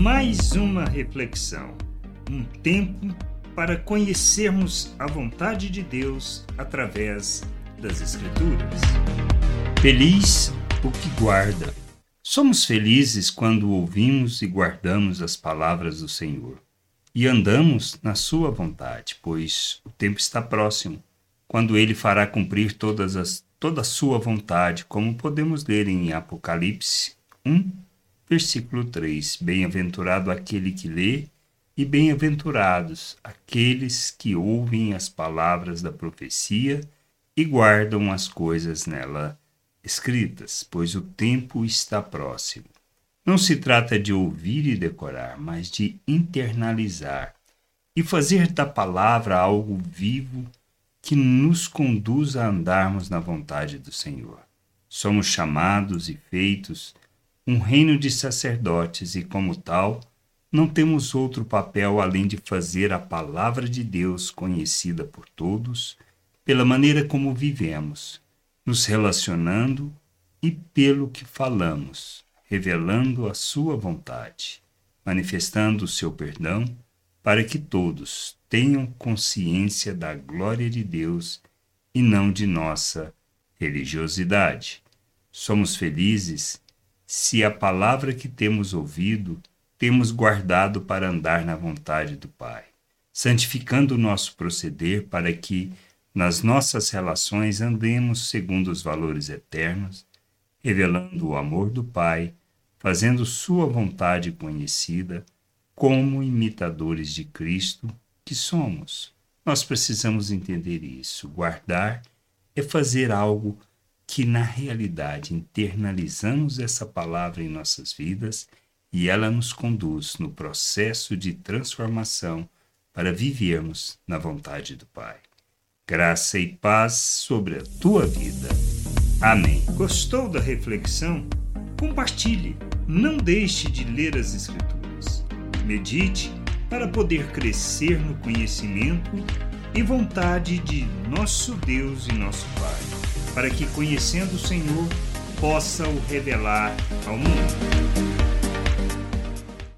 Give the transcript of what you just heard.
Mais uma reflexão, um tempo para conhecermos a vontade de Deus através das Escrituras. Feliz o que guarda. Somos felizes quando ouvimos e guardamos as palavras do Senhor e andamos na Sua vontade, pois o tempo está próximo, quando Ele fará cumprir todas as, toda a Sua vontade, como podemos ler em Apocalipse 1, versículo 3. Bem-aventurado aquele que lê, e bem-aventurados aqueles que ouvem as palavras da profecia e guardam as coisas nela escritas, pois o tempo está próximo. Não se trata de ouvir e decorar, mas de internalizar e fazer da palavra algo vivo que nos conduz a andarmos na vontade do Senhor. Somos chamados e feitos um reino de sacerdotes e, como tal, não temos outro papel além de fazer a palavra de Deus conhecida por todos pela maneira como vivemos, nos relacionando e pelo que falamos, revelando a Sua vontade, manifestando o seu perdão, para que todos tenham consciência da glória de Deus e não de nossa religiosidade. Somos felizes se a palavra que temos ouvido temos guardado para andar na vontade do Pai, santificando o nosso proceder para que nas nossas relações andemos segundo os valores eternos, revelando o amor do Pai, fazendo Sua vontade conhecida, como imitadores de Cristo que somos. Nós precisamos entender isso. Guardar é fazer algo que, na realidade, internalizamos essa palavra em nossas vidas e ela nos conduz no processo de transformação para vivermos na vontade do Pai. Graça e paz sobre a tua vida. Amém. Gostou da reflexão? Compartilhe. Não deixe de ler as Escrituras. Medite para poder crescer no conhecimento e vontade de nosso Deus e nosso Pai, para que, conhecendo o Senhor, possa o revelar ao mundo.